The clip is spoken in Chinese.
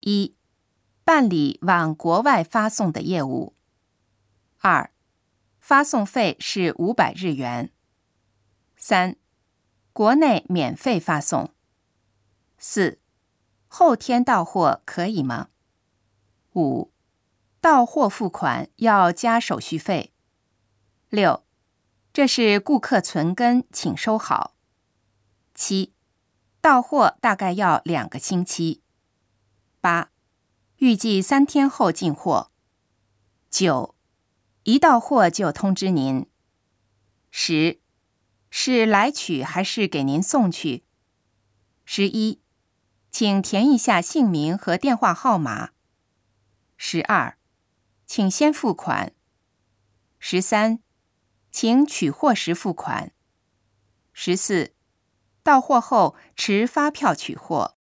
一、办理往国外发送的业务；二、发送费是五百日元；三、国内免费发送；四、后天到货可以吗？五、到货付款要加手续费。六、这是顾客存根，请收好。七、到货大概要两个星期。八、预计三天后进货。九、一到货就通知您。十、是来取还是给您送去？十一、请填一下姓名和电话号码。十二，请先付款。十三，请取货时付款。十四，到货后持发票取货。